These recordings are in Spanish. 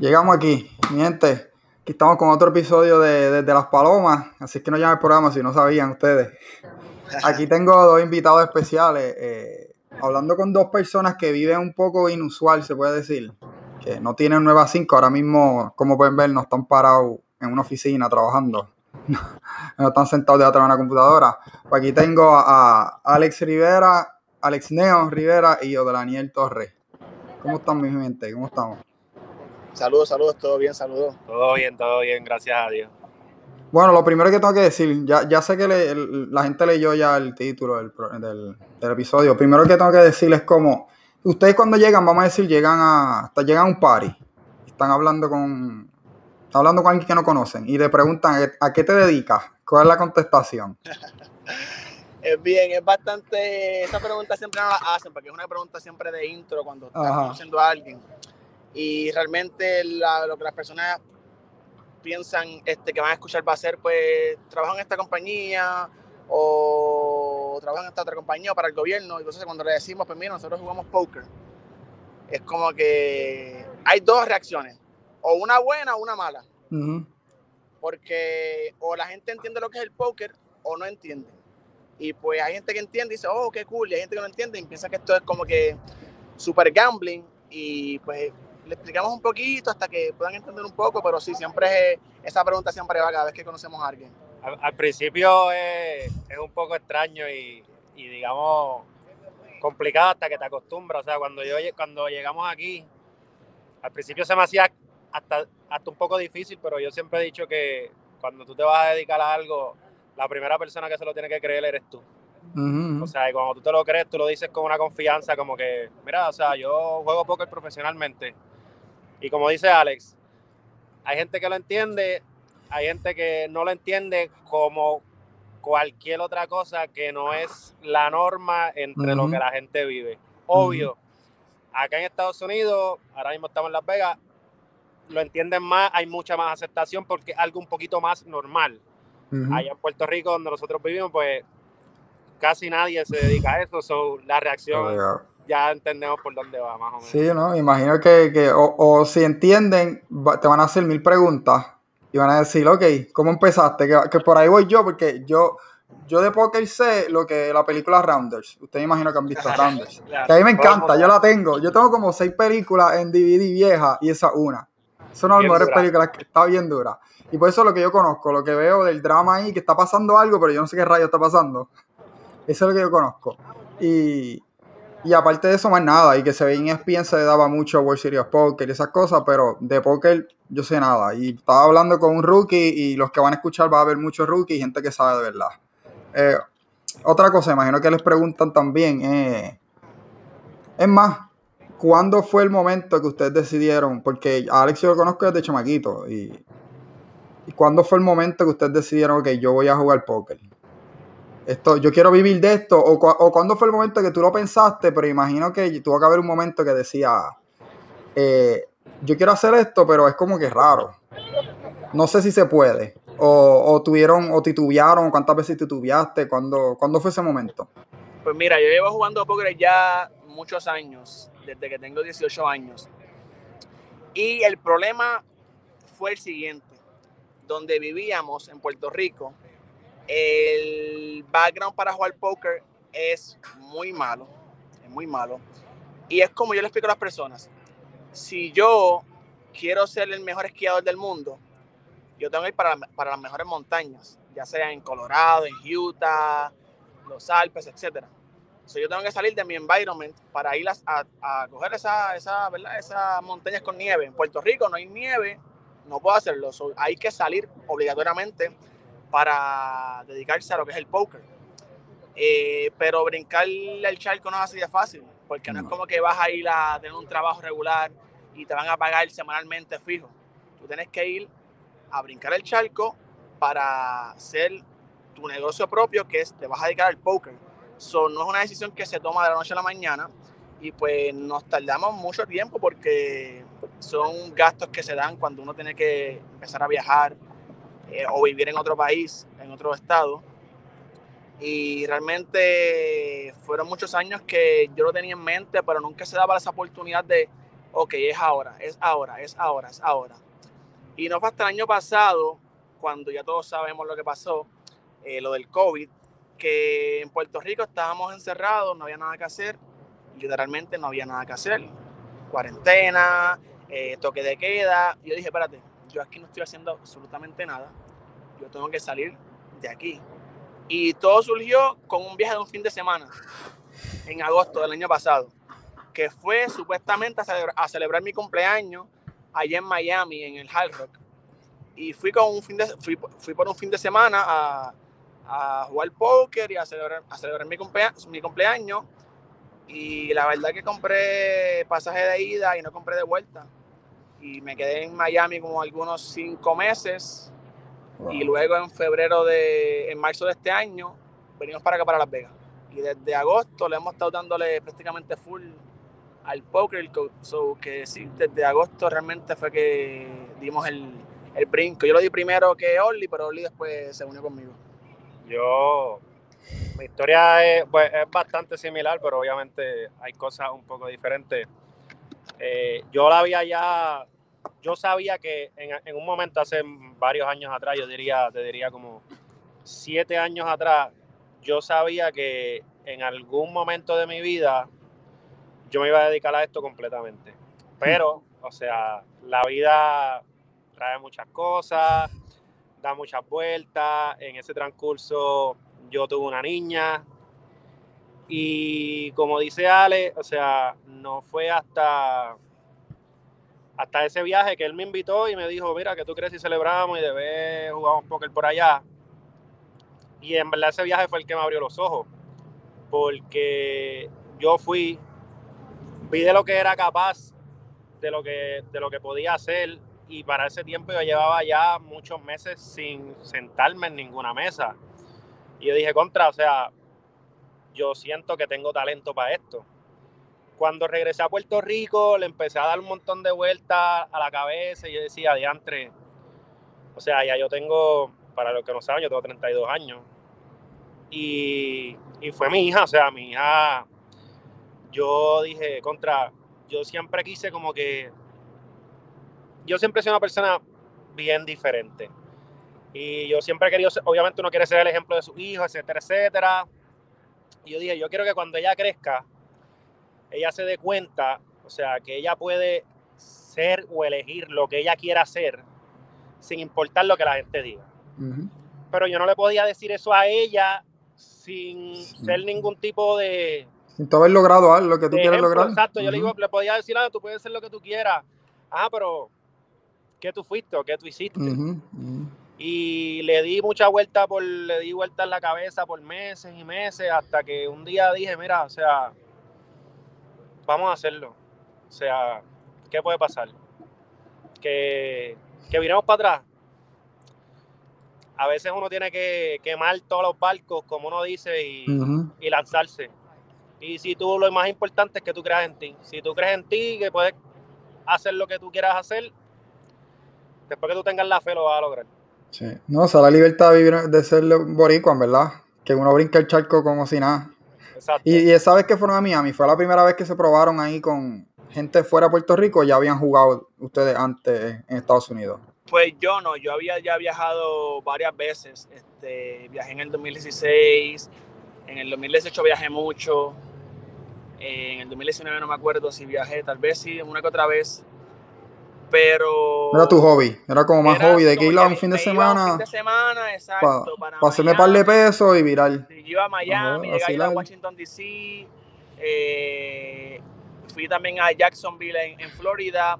Llegamos aquí, mi gente. Aquí estamos con otro episodio de Desde las Palomas. Así que no llamen el programa si no sabían ustedes. Aquí tengo dos invitados especiales. eh, hablando con dos personas que viven un poco inusual, se puede decir. Que no tienen nueva 5. Ahora mismo, como pueden ver, no están parados en una oficina trabajando. No están sentados detrás de una computadora. Pues aquí tengo a, a Alex Rivera, Alex Neo Rivera y yo de Daniel Torres. ¿Cómo están, mi gente? ¿Cómo estamos? Saludos, saludos, todo bien, saludos. Todo bien, todo bien, gracias a Dios. Bueno, lo primero que tengo que decir, ya, ya sé que le- el- la gente leyó ya el título del, del- del episodio. Primero que tengo que decir es como, ustedes cuando llegan, vamos a decir, llegan a, hasta llegan a un party, están hablando con, están hablando con alguien que no conocen y le preguntan, ¿a qué te dedicas? ¿Cuál es la contestación? Es bien, es bastante. Esa pregunta siempre nos la hacen porque es una pregunta siempre de intro cuando estás Ajá. conociendo a alguien. Y realmente la- lo que las personas piensan este, que van a escuchar va a ser, pues, trabajo en esta compañía o trabajo en esta otra compañía o para el gobierno. Entonces, cuando le decimos, pues, mira, nosotros jugamos póker, es como que hay dos reacciones, o una buena o una mala. Porque o la gente entiende lo que es el póker o no entiende. Y pues hay gente que entiende y dice, oh, qué cool, y hay gente que no entiende y piensa que esto es como que super gambling y pues le explicamos un poquito hasta que puedan entender un poco, pero sí, siempre es, esa pregunta siempre va cada vez que conocemos a alguien. Al, al principio es, es un poco extraño y, y, digamos complicado hasta que te acostumbras. O sea, cuando, yo, cuando llegamos aquí, al principio se me hacía hasta, hasta un poco difícil, pero yo siempre he dicho que cuando tú te vas a dedicar a algo, la primera persona que se lo tiene que creer eres tú. O sea, y cuando tú te lo crees, tú lo dices con una confianza, como que, mira, o sea, yo juego póker profesionalmente. Y como dice Alex, hay gente que lo entiende, hay gente que no lo entiende como cualquier otra cosa que no es la norma entre lo que la gente vive. Obvio, acá en Estados Unidos, ahora mismo estamos en Las Vegas, lo entienden más, hay mucha más aceptación porque es algo un poquito más normal Ujú. allá en Puerto Rico, donde nosotros vivimos, pues casi nadie se dedica a eso. So, la reacción. Ya entendemos por dónde va, más o menos. Sí, ¿no? Imagino que, que o, o si entienden, te van a hacer mil preguntas y van a decir, ok, ¿cómo empezaste? Que, que por ahí voy yo, porque yo, yo de póker sé lo que la película Rounders. Ustedes imagino que han visto Rounders. Claro, Que a mí me encanta, yo la tengo. Yo tengo como seis películas en DVD vieja y esa una. Son las Bien mejores dura. películas que está bien dura. Y por eso es lo que yo conozco, lo que veo del drama ahí, que está pasando algo, pero yo no sé qué rayo está pasando. Eso es lo que yo conozco. Y, y aparte de eso, más nada. Y que se ve en ESPN se daba mucho World Series Poker y esas cosas, pero de póker yo sé nada. Y estaba hablando con un rookie y los que van a escuchar va a haber muchos rookies y gente que sabe de verdad. Eh, otra cosa, imagino que les preguntan también. eh, es más, ¿cuándo fue el momento que ustedes decidieron? Porque a Alex yo lo conozco desde chamaquito. Y, ¿Y cuándo fue el momento que ustedes decidieron que yo voy a jugar póker? Esto, yo quiero vivir de esto. O, o cuándo fue el momento que tú lo pensaste, pero imagino que tuvo que haber un momento que decía, eh, yo quiero hacer esto, pero es como que raro. No sé si se puede. O, tuvieron, o titubearon, cuántas veces titubeaste, ¿Cuándo, ¿cuándo fue ese momento? Pues mira, yo llevo jugando póker ya muchos años, desde que tengo 18 años. Y el problema fue el siguiente. Donde vivíamos, en Puerto Rico, el background para jugar póker es muy malo. Es muy malo. Y es como yo le explico a las personas. Si yo quiero ser el mejor esquiador del mundo, yo tengo que ir para, para las mejores montañas, ya sea en Colorado, en Utah, los Alpes, etcétera. So, yo tengo que salir de mi environment para ir a, a, coger esa, esa, ¿verdad? esas montañas con nieve. En Puerto Rico no hay nieve, no puedo hacerlo. So, hay que salir obligatoriamente para dedicarse a lo que es el póker. Eh, pero brincar el charco no es así de fácil, porque no, No. es como que vas a ir a tener un trabajo regular y te van a pagar semanalmente fijo. Tú tienes que ir a brincar el charco para hacer tu negocio propio, que es te vas a dedicar al póker. So, no es una decisión que se toma de la noche a la mañana y pues nos tardamos mucho tiempo porque son gastos que se dan cuando uno tiene que empezar a viajar eh, o vivir en otro país, en otro estado. Y realmente fueron muchos años que yo lo tenía en mente, pero nunca se daba esa oportunidad de ok, es ahora, es ahora, es ahora, es ahora. Y no fue hasta el año pasado, cuando ya todos sabemos lo que pasó, eh, lo del COVID, que en Puerto Rico estábamos encerrados, no había nada que hacer, literalmente no había nada que hacer. Cuarentena, eh, toque de queda. Yo dije, espérate, yo aquí no estoy haciendo absolutamente nada, yo tengo que salir de aquí. Y todo surgió con un viaje de un fin de semana, en agosto del año pasado, que fue supuestamente a celebrar, mi cumpleaños allá en Miami, en el Hard Rock. Y fui, con un fin de, fui, fui por un fin de semana a, a jugar póker y a celebrar, celebrar mi, mi cumpleaños. Y la verdad que compré pasaje de ida y no compré de vuelta. Y me quedé en Miami como algunos cinco meses. Y luego en febrero de, en marzo de este año, venimos para acá, para Las Vegas. Y desde agosto le hemos estado dándole prácticamente full al poker. So que sí, desde agosto realmente fue que dimos el, el brinco. Yo lo di primero que Oli, pero Oli después se unió conmigo. Yo, mi historia es, pues, es bastante similar, pero obviamente hay cosas un poco diferentes. Eh, yo la había ya, yo sabía que en, en, un momento hace varios años atrás, yo diría, te diría como siete años atrás, yo sabía que en algún momento de mi vida yo me iba a dedicar a esto completamente. Pero, o sea, la vida trae muchas cosas, da muchas vueltas. En ese transcurso yo tuve una niña. Y como dice Ale, o sea, no fue hasta, hasta ese viaje que él me invitó y me dijo, mira, que tú crees si celebramos y de vez jugamos póker por allá. Y en verdad ese viaje fue el que me abrió los ojos. Porque yo fui, vi de lo que era capaz, de lo que, de lo que podía hacer y para ese tiempo yo llevaba ya muchos meses sin sentarme en ninguna mesa. Y yo dije, contra, o sea, yo siento que tengo talento para esto. Cuando regresé a Puerto Rico, le empecé a dar un montón de vueltas a la cabeza y yo decía, diantre, o sea, ya yo tengo, para los que no saben, yo tengo 32 años. Y, y fue mi hija, o sea, mi hija, yo dije, contra, yo siempre quise como que yo siempre sido una persona bien diferente. Y yo siempre he querido, obviamente uno quiere ser el ejemplo de su hijo, etcétera, etcétera. Y yo dije, yo quiero que cuando ella crezca, ella se dé cuenta, o sea, que ella puede ser o elegir lo que ella quiera hacer sin importar lo que la gente diga. Pero yo no le podía decir eso a ella sin ser ningún tipo de... Sin tú haber logrado algo que tú quieres lograr. Exacto, yo le, digo, le podía decir, ah, tú puedes ser lo que tú quieras. Ah, pero qué tú fuiste o qué tú hiciste. Y le di mucha vuelta por, le di vuelta en la cabeza por meses y meses hasta que un día dije, mira, o sea, vamos a hacerlo. O sea, ¿qué puede pasar? Que, que viremos para atrás. A veces uno tiene que quemar todos los barcos, como uno dice, y, y lanzarse. Y si tú lo más importante es que tú creas en ti. Si tú crees en ti, que puedes hacer lo que tú quieras hacer, después que tú tengas la fe lo vas a lograr. Sí. No, o sea, la libertad de, vivir, de ser boricua, verdad. Que uno brinca el charco como si nada. Exacto. Y, y esa vez que fueron a Miami, fue la primera vez que se probaron ahí con gente fuera de Puerto Rico, ya habían jugado ustedes antes en Estados Unidos. Pues yo no, yo había ya viajado varias veces. Este, viajé en el 2016, en el 2018 viajé mucho, en el 2019 no me acuerdo si viajé, tal vez sí, una que otra vez pero... Era tu hobby, era como más hobby, de que ir a un fin de semana... Un fin de semana, exacto. Para pa hacerme par de pesos y virar. Yo iba a Miami, llegué a, a Washington D.C., eh, fui también a Jacksonville en, en, Florida,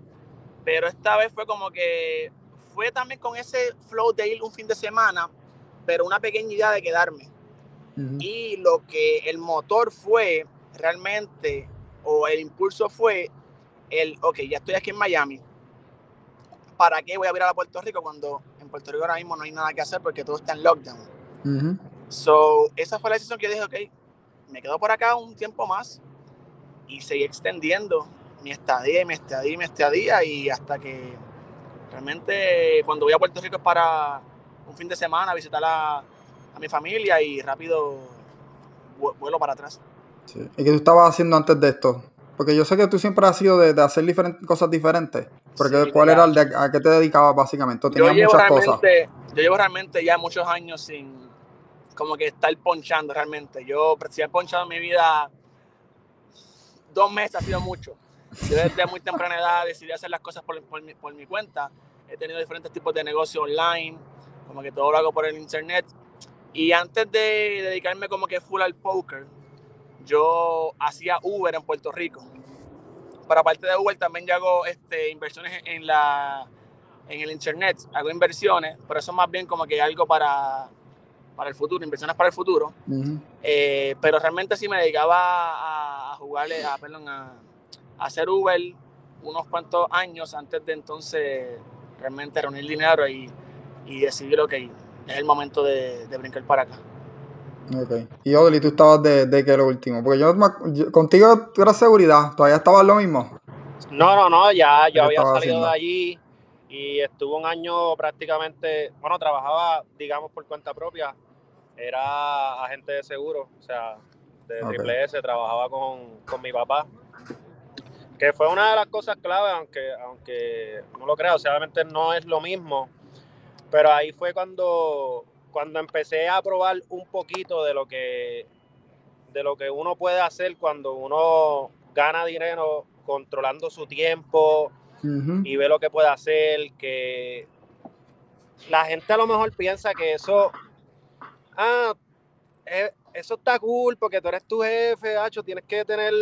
pero esta vez fue como que fue también con ese flow de ir un fin de semana, pero una pequeña idea de quedarme. Uh -huh. Y lo que el motor fue realmente, o el impulso fue el, ok, ya estoy aquí en Miami, ¿para qué voy a virar a Puerto Rico cuando en Puerto Rico ahora mismo no hay nada que hacer porque todo está en lockdown? Uh -huh. So, esa fue la decisión que yo dije, ok, me quedo por acá un tiempo más y seguí extendiendo mi estadía y mi estadía y mi estadía y hasta que realmente cuando voy a Puerto Rico es para un fin de semana visitar a, a mi familia y rápido vuelo para atrás. Sí. ¿Y qué tú estabas haciendo antes de esto? Porque yo sé que tú siempre has sido de, de hacer diferentes cosas diferentes. Porque Sí, ¿cuál ya. era el de, a qué te dedicabas básicamente? ¿O Yo llevo, muchas cosas? realmente, yo llevo realmente ya muchos años sin como que estar ponchando realmente. Yo si he ponchado en mi vida dos meses ha sido mucho. Yo desde muy temprana edad decidí hacer las cosas por, por mi, por mi cuenta. He tenido diferentes tipos de negocio online, como que todo lo hago por el internet. Y antes de dedicarme como que full al poker, yo hacía Uber en Puerto Rico. Pero aparte de Uber también yo hago este, inversiones en la en el internet, hago inversiones, pero eso es más bien como que algo para, para el futuro, inversiones para el futuro. Eh, pero realmente sí me dedicaba a, a jugarle, a, perdón, a, a hacer Uber unos cuantos años antes de entonces realmente reunir dinero y, y decidir, ok, es el momento de, de brincar para acá. Ok. Y Odely, tú estabas de, de que lo último. Porque yo, yo- contigo tú eras seguridad, todavía estabas lo mismo. No, no, no, ya ¿Qué yo había salido haciendo? de allí y estuve un año prácticamente, bueno, trabajaba, digamos, por cuenta propia. Era agente de seguro, o sea, de Ok. Triple S, trabajaba con, con mi papá. Que fue una de las cosas clave, aunque, aunque no lo creo, o sea, obviamente no es lo mismo. Pero ahí fue cuando, cuando empecé a probar un poquito de lo que de lo que uno puede hacer cuando uno gana dinero controlando su tiempo y ve lo que puede hacer, que la gente a lo mejor piensa que eso, ah, eh, eso está cool porque tú eres tu jefe, hacho, tienes que tener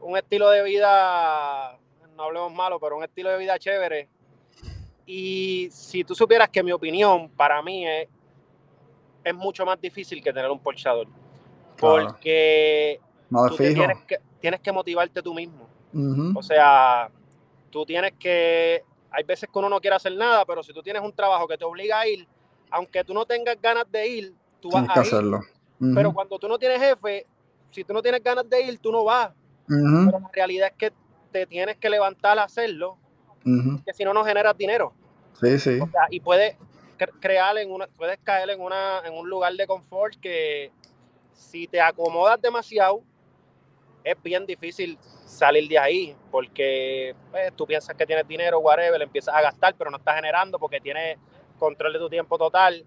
un estilo de vida, no hablemos malo, pero un estilo de vida chévere. Y si tú supieras que mi opinión para mí es, es mucho más difícil que tener un porchador. Claro. Porque tú tienes que, tienes que motivarte tú mismo. O sea, tú tienes que. Hay veces que uno no quiere hacer nada, pero si tú tienes un trabajo que te obliga a ir, aunque tú no tengas ganas de ir, tú vas Tienes que a ir. hacerlo. Pero cuando tú no tienes jefe, si tú no tienes ganas de ir, tú no vas. Pero la realidad es que te tienes que levantar a hacerlo, Que si no, no generas dinero. Sí, sí. O sea, y puedes cre- crear en una, puedes caer en una, en un lugar de confort que si te acomodas demasiado, es bien difícil salir de ahí, porque pues, tú piensas que tienes dinero, whatever, empiezas a gastar, pero no estás generando porque tienes control de tu tiempo total.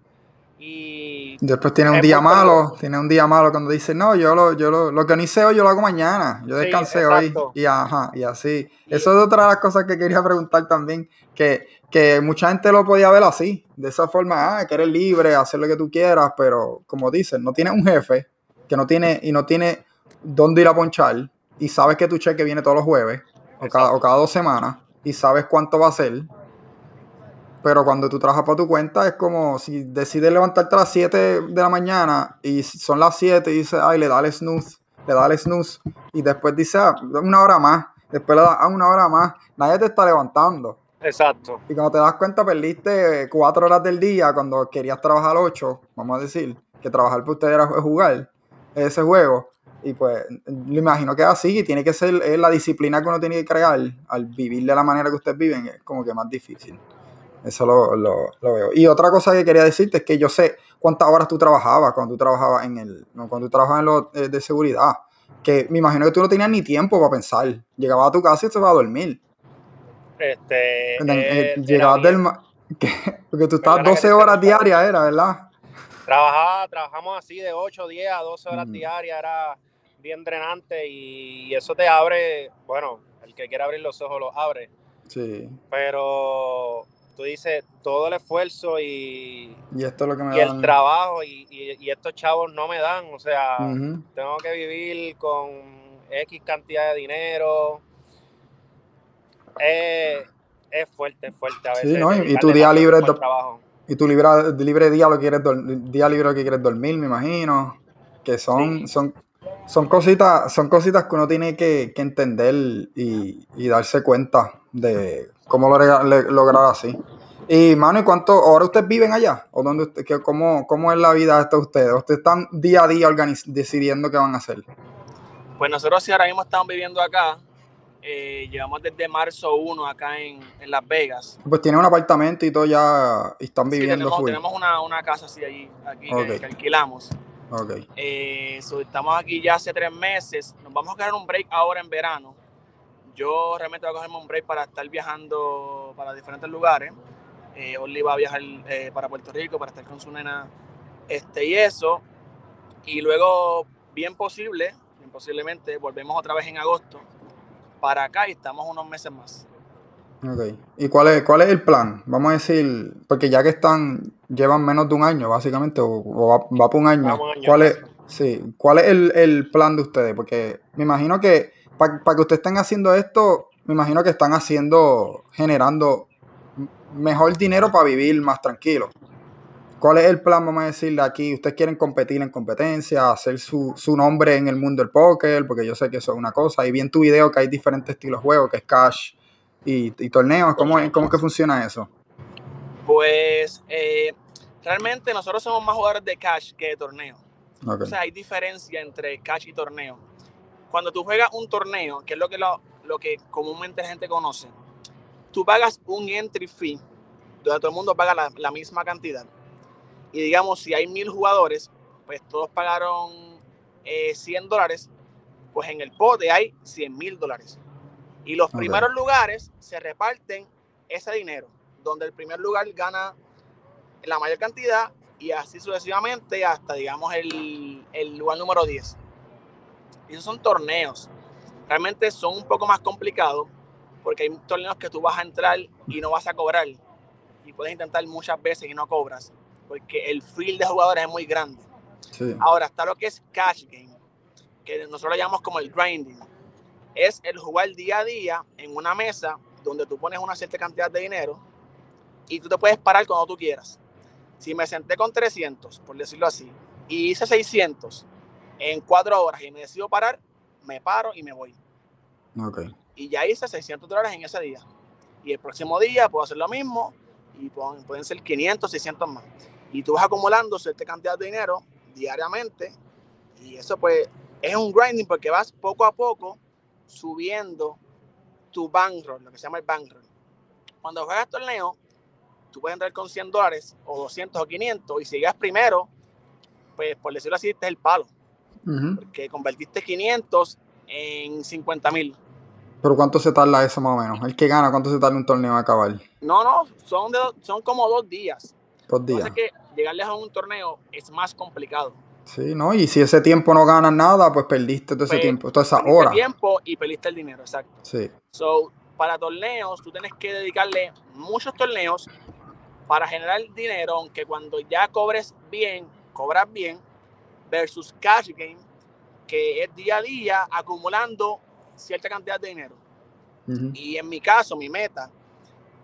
Y Después tiene un día malo, tiene un día malo cuando dice, no, yo lo, yo lo, lo que no hice hoy yo lo hago mañana, yo Sí, descansé hoy y ajá, y así. Y- Eso es otra de las cosas que quería preguntar también, que, que mucha gente lo podía ver así, de esa forma, ah, que eres libre, hacer lo que tú quieras, pero como dicen, no tienes un jefe que no tiene, y no tiene dónde ir a ponchar, y sabes que tu cheque viene todos los jueves, o cada, o cada dos semanas, y sabes cuánto va a ser. Pero cuando tú trabajas por tu cuenta es como si decides levantarte a las 7 de la mañana y son las 7 y dices, ay, le da el snooze, le da el snooze y después dice, ah, una hora más, después le da ah, una hora más, nadie te está levantando. exacto. Y cuando te das cuenta perdiste 4 horas del día cuando querías trabajar 8, vamos a decir, que trabajar por ustedes era jugar ese juego. Y pues me imagino que es así y tiene que ser es la disciplina que uno tiene que crear al vivir de la manera que ustedes viven, es como que más difícil. Eso lo, lo- lo veo. Y otra cosa que quería decirte es que yo sé cuántas horas tú trabajabas cuando tú trabajabas en el, cuando tú trabajabas en lo eh, de seguridad. Que me imagino que tú no tenías ni tiempo para pensar. Llegabas a tu casa y te ibas a dormir. Este, eh, llegabas del que- porque tú estabas Perdona que 12 te horas diarias, era, ¿verdad? Trabajaba, trabajamos así de 8, 10 a 12 horas diarias, era bien drenante y eso te abre, bueno, el que quiera abrir los ojos los abre, Sí. pero tú dices todo el esfuerzo y, Y esto es lo que me y el trabajo y, y- estos chavos no me dan, o sea, tengo que vivir con X cantidad de dinero. Eh, es fuerte, es fuerte a Sí, veces. ¿no? Y- tu día libre. Y tu libre, libre día lo quieres día libre que quieres dormir, me imagino. Que son, Sí. son, son cositas, son cositas que uno tiene que, que entender y, y darse cuenta de cómo le- lograr así. Y mano, ¿y cuánto ahora ustedes viven allá? ¿O dónde usted, qué- cómo, cómo es la vida de ustedes? ¿Ustedes están día a día organiz- decidiendo qué van a hacer? Pues nosotros sí ahora mismo estamos viviendo acá. Eh, llevamos desde marzo 1 acá en, en Las Vegas. Pues tienen un apartamento y todo ya y están Sí, viviendo tenemos, full. tenemos una, una casa así allí, aquí que- que, alquilamos. Ok. Eh, so, estamos aquí ya hace tres meses. Nos vamos a quedar un break ahora en verano. Yo realmente voy a cogerme un break para estar viajando para diferentes lugares. Eh, Oli va a viajar eh, para Puerto Rico para estar con su nena este, y eso. Y luego, bien posible, bien posiblemente, volvemos otra vez en agosto para acá y estamos unos meses más. Ok. ¿Y cuál es, cuál es el plan? Vamos a decir, porque ya que están, llevan menos de un año, básicamente, o, o va, va por un año. Vamos un año ¿Cuál es, sí, ¿cuál es el, el plan de ustedes? Porque me imagino que para que ustedes estén haciendo esto, me imagino que están haciendo, generando mejor dinero para vivir más tranquilo. ¿Cuál es el plan, vamos a decirle aquí? ¿Ustedes quieren competir en competencia, hacer su, su nombre en el mundo del póker? Porque yo sé que eso es una cosa. Y vi en tu video que hay diferentes estilos de juego, que es cash y, y torneos. ¿Cómo, ¿Cómo es que funciona eso? Pues eh, realmente nosotros somos más jugadores de cash que de torneo. O sea, hay diferencia entre cash y torneo. Cuando tú juegas un torneo, que es lo que, lo, lo que comúnmente la gente conoce, tú pagas un entry fee, donde todo el mundo paga la, la misma cantidad. Y digamos, si hay mil jugadores, pues todos pagaron eh, 100 dólares, pues en el pote hay 100 mil dólares. Y los primeros lugares se reparten ese dinero, donde el primer lugar gana la mayor cantidad y así sucesivamente hasta, digamos, el, el lugar número 10. Esos son torneos. Realmente son un poco más complicados porque hay torneos que tú vas a entrar y no vas a cobrar. Y puedes intentar muchas veces y no cobras porque el field de jugadores es muy grande. Sí. Ahora está lo que es cash game, que nosotros lo llamamos como el grinding. Es el jugar día a día en una mesa donde tú pones una cierta cantidad de dinero y tú te puedes parar cuando tú quieras. Si me senté con 300, por decirlo así, y hice 600 en cuatro horas y me decido parar, me paro y me voy. Ok. Y ya hice 600 dólares en ese día. Y el próximo día puedo hacer lo mismo y pueden, pueden ser 500, 600 más. Y tú vas acumulando cierta cantidad de dinero diariamente y eso pues es un grinding porque vas poco a poco subiendo tu bankroll, lo que se llama el bankroll. Cuando juegas torneo, tú puedes entrar con 100 dólares o 200 o 500 y si llegas primero, pues por decirlo así, este es el palo, Ujú. porque convertiste 500 en 50 mil. Pero ¿cuánto se tarda eso más o menos? El que gana, ¿cuánto se tarda un torneo a acabar? No, no, son, de, son como dos días. Dos Lo que días. pasa es que llegarles a un torneo es más complicado. Sí, ¿no? Y si ese tiempo no ganas nada, pues perdiste todo ese Pues, tiempo, toda esa Perdiste hora. tiempo y perdiste el dinero, exacto. Sí. So, para torneos, tú tienes que dedicarle muchos torneos para generar dinero, aunque cuando ya cobres bien, cobras bien, versus cash game, que es día a día acumulando cierta cantidad de dinero. Ujú. Y en mi caso, mi meta,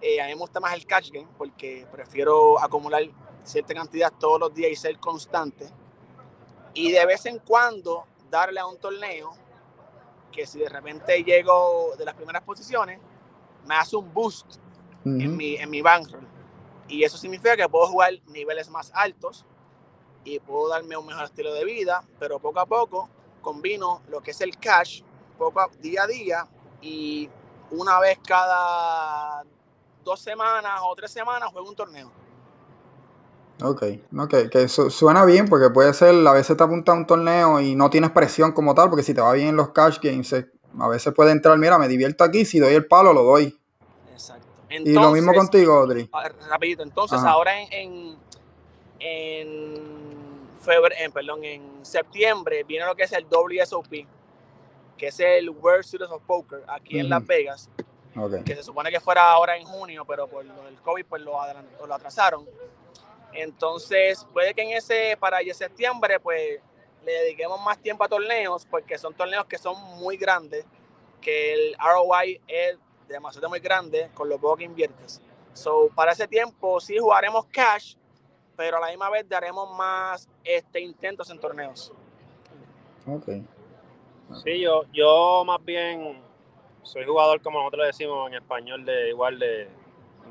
eh, a mí me gusta más el cash game porque prefiero acumular cierta cantidad todos los días y ser constante. Y de vez en cuando darle a un torneo que si de repente llego de las primeras posiciones, me hace un boost en, Ujú. mi, en mi bankroll. Y eso significa que puedo jugar niveles más altos y puedo darme un mejor estilo de vida, pero poco a poco combino lo que es el cash, poco a- día a día, y una vez cada dos semanas o tres semanas juego un torneo. Ok, ok, que su- suena bien porque puede ser, a veces te apunta a un torneo y no tienes presión como tal, porque si te va bien en los cash games, eh, a veces puede entrar, mira, me divierto aquí, si doy el palo, lo doy. Exacto. y lo mismo contigo, Audrey. Ah, rapidito. Entonces, Ajá. ahora en, en, en febrero, en, perdón, en septiembre viene lo que es el WSOP, que es el World Series of Poker aquí en Ujú. Las Vegas, Ok, que se supone que fuera ahora en junio, pero por del COVID pues lo, lo atrasaron. Entonces, puede que en ese, para ese septiembre, pues le dediquemos más tiempo a torneos, porque son torneos que son muy grandes, que el ROI es demasiado muy grande con lo poco que inviertes. So, para ese tiempo sí jugaremos cash, pero a la misma vez daremos más este, intentos en torneos. ok. Sí, yo, yo más bien soy jugador, como nosotros le decimos en español, de igual de,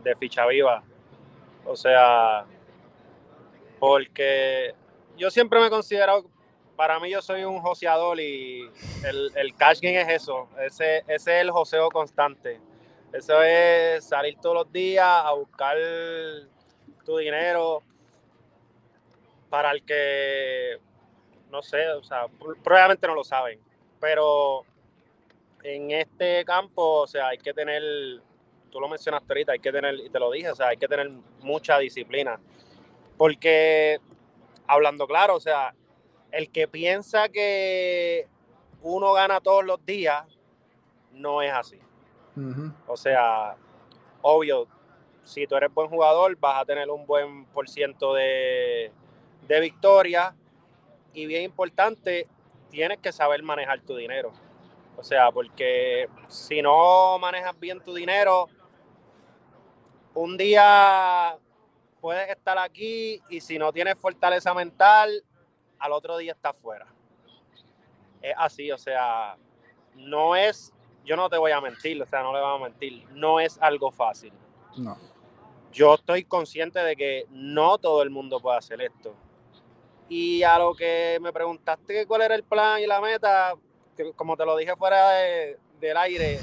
de ficha viva. O sea, porque yo siempre me he considerado, para mí yo soy un joseador y el, el cash game es eso, ese, ese es el joseo constante. Eso es salir todos los días a buscar tu dinero para el que no sé, o sea, probablemente no lo saben, pero en este campo, o sea, hay que tener, tú lo mencionaste ahorita, hay que tener, y te lo dije, o sea, hay que tener mucha disciplina, porque hablando claro, o sea, el que piensa que uno gana todos los días, no es así. O sea, obvio, si tú eres buen jugador, vas a tener un buen por ciento de, de victoria. Y bien importante, tienes que saber manejar tu dinero. O sea, porque si no manejas bien tu dinero, un día puedes estar aquí y si no tienes fortaleza mental, al otro día estás fuera. Es así, o sea, no es, yo no te voy a mentir, o sea, no le voy a mentir, no es algo fácil. No. Yo estoy consciente de que no todo el mundo puede hacer esto. Y a lo que me preguntaste cuál era el plan y la meta, como te lo dije fuera del aire,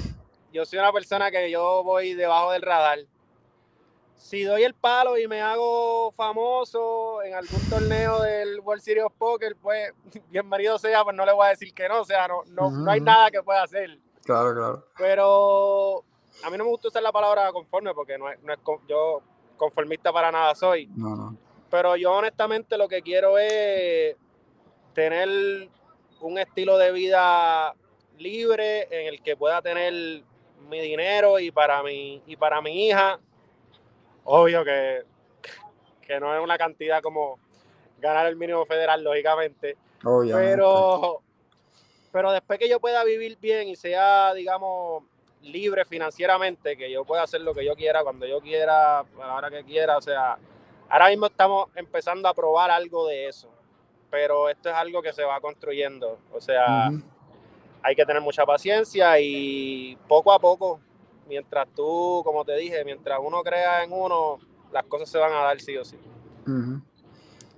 yo soy una persona que yo voy debajo del radar. Si doy el palo y me hago famoso en algún torneo del World Series of Poker, pues bienvenido sea, pues no le voy a decir que no, o sea, no, no, no hay nada que pueda hacer. Claro, claro. Pero a mí no me gusta usar la palabra conforme porque no es, no es yo conformista para nada soy. No, no. Pero yo honestamente lo que quiero es tener un estilo de vida libre en el que pueda tener mi dinero y para mi, y para mi hija. Obvio que, que no es una cantidad como ganar el mínimo federal, lógicamente. Pero, pero después que yo pueda vivir bien y sea, digamos, libre financieramente, que yo pueda hacer lo que yo quiera, cuando yo quiera, a la hora que quiera, o sea, ahora mismo estamos empezando a probar algo de eso pero esto es algo que se va construyendo. O sea, hay que tener mucha paciencia y poco a poco, mientras tú, como te dije, mientras uno crea en uno, las cosas se van a dar sí o sí.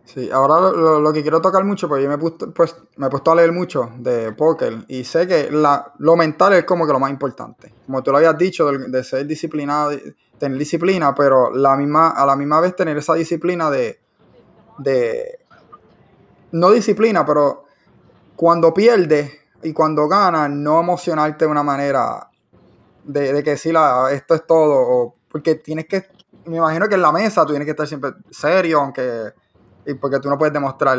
Sí, ahora lo, que quiero tocar mucho, porque yo me puesto, pues, me he puesto a leer mucho de póker y sé que la, lo mental es como que lo más importante. Como tú lo habías dicho, de, ser disciplinado, tener disciplina, pero la misma, a la misma vez tener esa disciplina de, de no disciplina, pero cuando pierdes y cuando ganas, no emocionarte de una manera de, que sí, la, esto es todo, porque tienes que, me imagino que en la mesa tú tienes que estar siempre serio, aunque, porque tú no puedes demostrar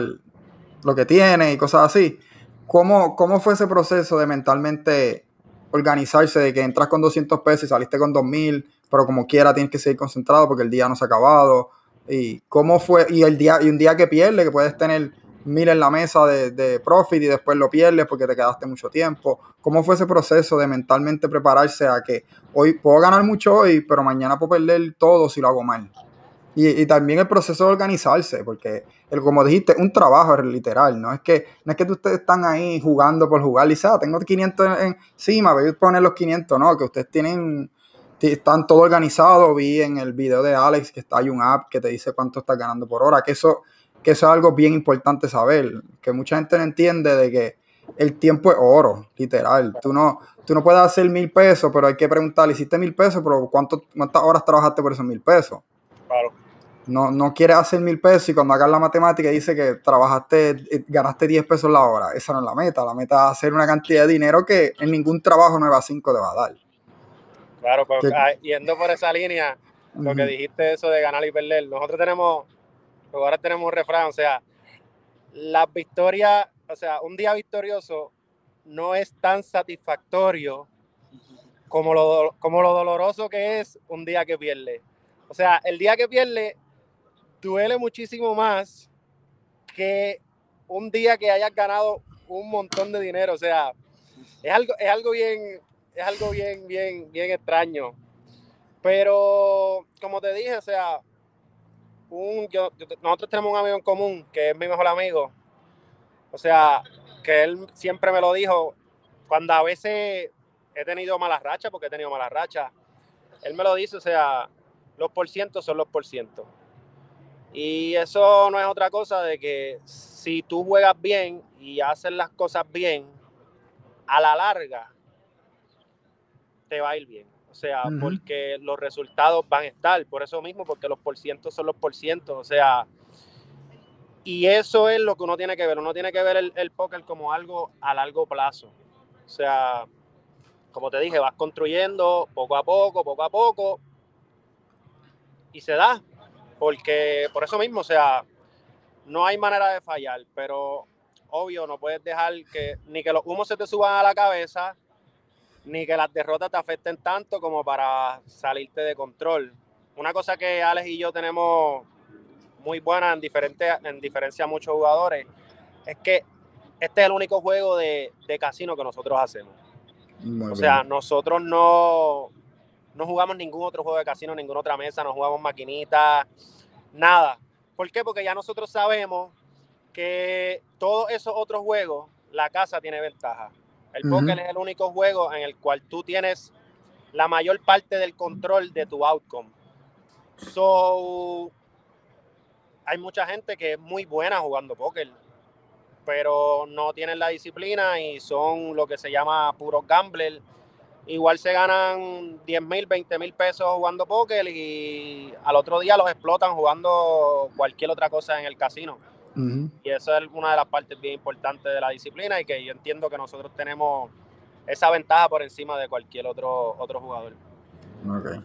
lo que tienes y cosas así. ¿Cómo, ¿Cómo fue ese proceso de mentalmente organizarse, de que entras con 200 pesos y saliste con 2000, pero como quiera tienes que seguir concentrado porque el día no se ha acabado? ¿Y cómo fue? Y, el día, y un día que pierdes, que puedes tener mil en la mesa de, profit y después lo pierdes porque te quedaste mucho tiempo. ¿Cómo fue ese proceso de mentalmente prepararse a que hoy puedo ganar mucho hoy, pero mañana puedo perder todo si lo hago mal? Y, también el proceso de organizarse, porque el, como dijiste, un trabajo literal, ¿no? Es que no es que ustedes están ahí jugando por jugar, y ah, tengo 500 encima, voy a poner los 500, no, que ustedes tienen, están todo organizado, vi en el video de Alex que está, hay un app que te dice cuánto estás ganando por hora, que eso que eso es algo bien importante saber, que mucha gente no entiende de que el tiempo es oro, literal. Tú no, tú no puedes hacer mil pesos, pero hay que preguntar, hiciste mil pesos, pero ¿cuántas horas trabajaste por esos mil pesos? Claro. No, no quieres hacer mil pesos y cuando hagas la matemática dice que trabajaste, eh, ganaste 10 pesos la hora. Esa no es la meta. La meta es hacer una cantidad de dinero que en ningún trabajo 9 a 5 te va a dar. Claro, pero ah, yendo por esa línea, lo que dijiste eso de ganar y perder, nosotros tenemos ahora tenemos un refrán, o sea, las victorias, o sea, un día victorioso no es tan satisfactorio como lo, como lo doloroso que es un día que pierde. O sea, el día que pierde duele muchísimo más que un día que hayas ganado un montón de dinero. O sea, es algo, es algo bien, es algo bien, bien, bien extraño. Pero, como te dije, o sea, nosotros tenemos un amigo en común que es mi mejor amigo. O sea, que él siempre me lo dijo cuando a veces he tenido malas rachas, porque he tenido malas rachas. Él me lo dice, o sea, los por ciento son los por ciento. Y eso no es otra cosa de que si tú juegas bien y haces las cosas bien, a la larga te va a ir bien. O sea, porque los resultados van a estar, por eso mismo, porque los porcientos son los porcientos. O sea, Y eso es lo que uno tiene que ver. Uno tiene que ver el, el póker como algo a largo plazo. O sea, como te dije, vas construyendo poco a poco, poco a poco, y se da. Porque por eso mismo, o sea, no hay manera de fallar, pero obvio, no puedes dejar que ni que los humos se te suban a la cabeza, ni que las derrotas te afecten tanto como para salirte de control. Una cosa que Alex y yo tenemos muy buena en, diferente, en diferencia a muchos jugadores es que este es el único juego de, de casino que nosotros hacemos. Muy O bien. sea, nosotros no, no jugamos ningún otro juego de casino, ninguna otra mesa, no jugamos maquinitas, nada. ¿Por qué? Porque ya nosotros sabemos que todos esos otros juegos, la casa tiene ventaja. El póker es el único juego en el cual tú tienes la mayor parte del control de tu outcome. So, hay mucha gente que es muy buena jugando póker, pero no tienen la disciplina y son lo que se llama puros gamblers. Igual se ganan 10 mil, 20 mil pesos jugando póker y al otro día los explotan jugando cualquier otra cosa en el casino. Y eso es una de las partes bien importantes de la disciplina y que yo entiendo que nosotros tenemos esa ventaja por encima de cualquier otro, otro jugador. Ok.